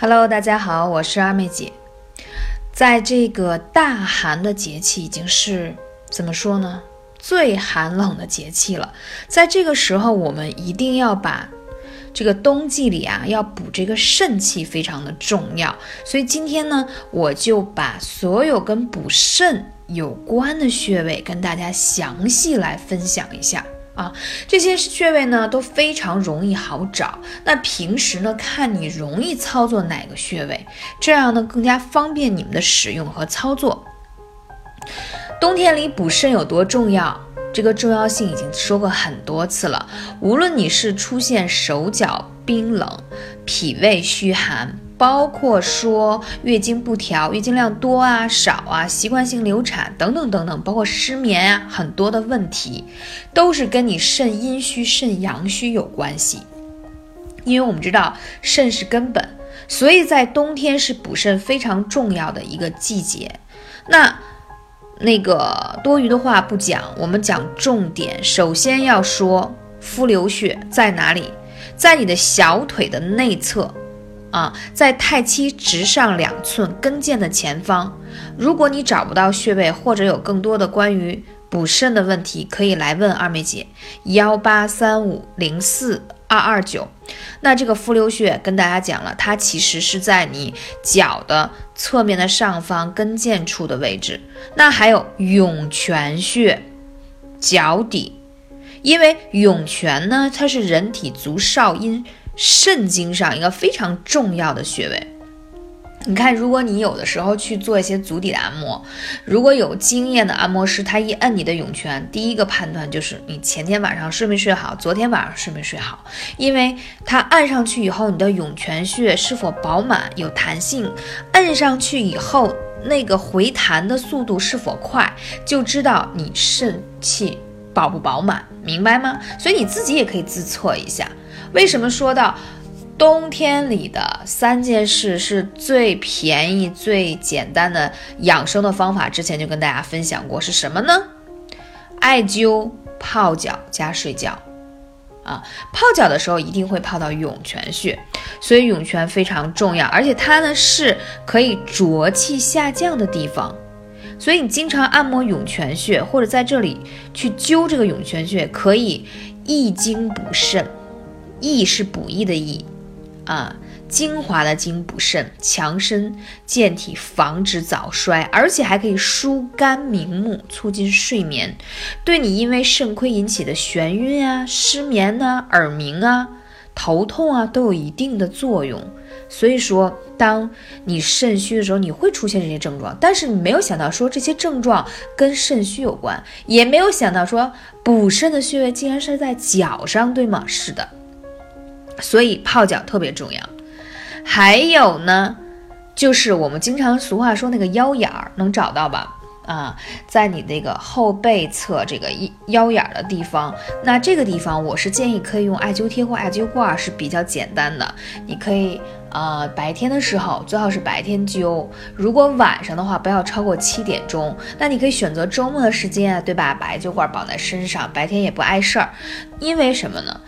Hello，大家好，我是二妹姐。在这个大寒的节气，已经是怎么说呢？最寒冷的节气了。在这个时候，我们一定要把这个冬季里啊，要补这个肾气，非常的重要。所以今天呢，我就把所有跟补肾有关的穴位跟大家详细来分享一下。啊，这些穴位呢都非常容易好找。那平时呢，看你容易操作哪个穴位，这样呢更加方便你们的使用和操作。冬天里补肾有多重要？这个重要性已经说过很多次了。无论你是出现手脚冰冷、脾胃虚寒。包括说月经不调、月经量多啊、少啊、习惯性流产等等等等，包括失眠啊，很多的问题都是跟你肾阴虚、肾阳虚有关系。因为我们知道肾是根本，所以在冬天是补肾非常重要的一个季节。那那个多余的话不讲，我们讲重点。首先要说肤流穴在哪里？在你的小腿的内侧。啊，在太溪直上两寸跟腱的前方。如果你找不到穴位，或者有更多的关于补肾的问题，可以来问二妹姐，幺八三五零四二二九。那这个复溜穴跟大家讲了，它其实是在你脚的侧面的上方跟腱处的位置。那还有涌泉穴，脚底，因为涌泉呢，它是人体足少阴。肾经上一个非常重要的穴位，你看，如果你有的时候去做一些足底的按摩，如果有经验的按摩师，他一摁你的涌泉，第一个判断就是你前天晚上睡没睡好，昨天晚上睡没睡好，因为他按上去以后，你的涌泉穴是否饱满有弹性，摁上去以后那个回弹的速度是否快，就知道你肾气饱不饱满，明白吗？所以你自己也可以自测一下。为什么说到冬天里的三件事是最便宜、最简单的养生的方法？之前就跟大家分享过，是什么呢？艾灸、泡脚加睡觉。啊，泡脚的时候一定会泡到涌泉穴，所以涌泉非常重要，而且它呢是可以浊气下降的地方，所以你经常按摩涌泉穴，或者在这里去灸这个涌泉穴，可以益精补肾。益是补益的益，啊，精华的精补肾，强身健体，防止早衰，而且还可以疏肝明目，促进睡眠，对你因为肾亏引起的眩晕啊、失眠呐、耳鸣啊、头痛啊，都有一定的作用。所以说，当你肾虚的时候，你会出现这些症状，但是你没有想到说这些症状跟肾虚有关，也没有想到说补肾的穴位竟然是在脚上，对吗？是的。所以泡脚特别重要，还有呢，就是我们经常俗话说那个腰眼儿，能找到吧？啊，在你那个后背侧这个腰眼儿的地方，那这个地方我是建议可以用艾灸贴或艾灸罐是比较简单的。你可以呃白天的时候最好是白天灸，如果晚上的话不要超过七点钟。那你可以选择周末的时间，对吧？把艾灸罐绑在身上，白天也不碍事儿。因为什么呢？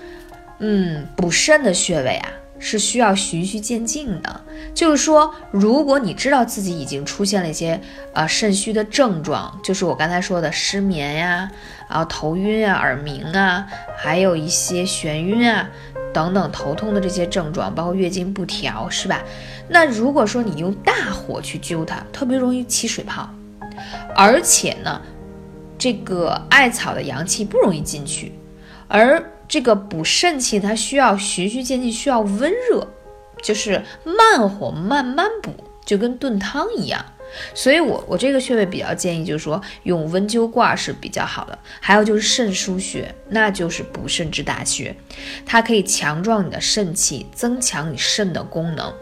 嗯，补肾的穴位啊，是需要循序渐进的。就是说，如果你知道自己已经出现了一些呃肾虚的症状，就是我刚才说的失眠呀，然后头晕啊、耳鸣啊，还有一些眩晕啊等等头痛的这些症状，包括月经不调，是吧？那如果说你用大火去灸它，特别容易起水泡，而且呢，这个艾草的阳气不容易进去，而这个补肾气，它需要循序渐进，需要温热，就是慢火慢慢补，就跟炖汤一样。所以，我我这个穴位比较建议，就是说用温灸罐是比较好的。还有就是肾腧穴，那就是补肾之大穴，它可以强壮你的肾气，增强你肾的功能，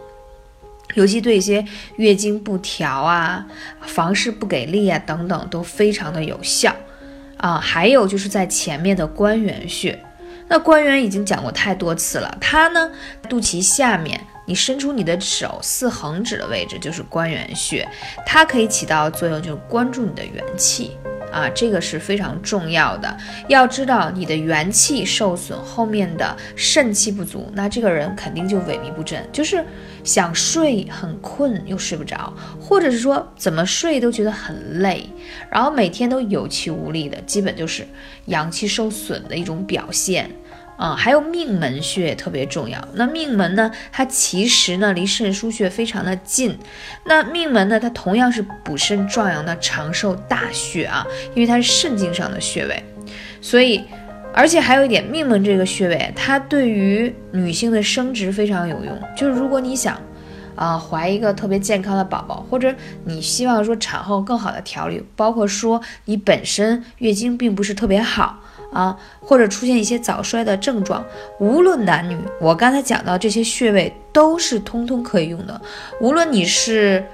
尤其对一些月经不调啊、房事不给力啊等等，都非常的有效啊。还有就是在前面的关元穴。那关元已经讲过太多次了，它呢，肚脐下面，你伸出你的手四横指的位置就是关元穴，它可以起到作用，就是关注你的元气。啊，这个是非常重要的。要知道你的元气受损，后面的肾气不足，那这个人肯定就萎靡不振，就是想睡很困又睡不着，或者是说怎么睡都觉得很累，然后每天都有气无力的，基本就是阳气受损的一种表现。啊，还有命门穴特别重要。那命门呢，它其实呢离肾腧穴非常的近。那命门呢，它同样是补肾壮阳的长寿大穴啊，因为它是肾经上的穴位。所以，而且还有一点，命门这个穴位，它对于女性的生殖非常有用。就是如果你想，啊，怀一个特别健康的宝宝，或者你希望说产后更好的调理，包括说你本身月经并不是特别好。啊，或者出现一些早衰的症状，无论男女，我刚才讲到这些穴位都是通通可以用的。无论你是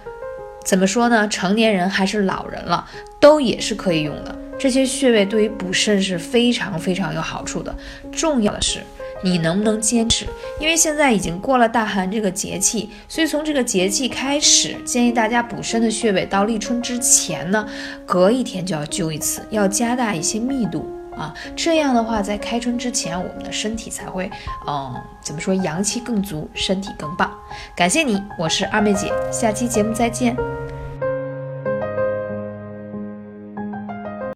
怎么说呢，成年人还是老人了，都也是可以用的。这些穴位对于补肾是非常非常有好处的。重要的是你能不能坚持，因为现在已经过了大寒这个节气，所以从这个节气开始，建议大家补肾的穴位到立春之前呢，隔一天就要灸一次，要加大一些密度。啊，这样的话，在开春之前，我们的身体才会，嗯，怎么说，阳气更足，身体更棒。感谢你，我是二妹姐，下期节目再见。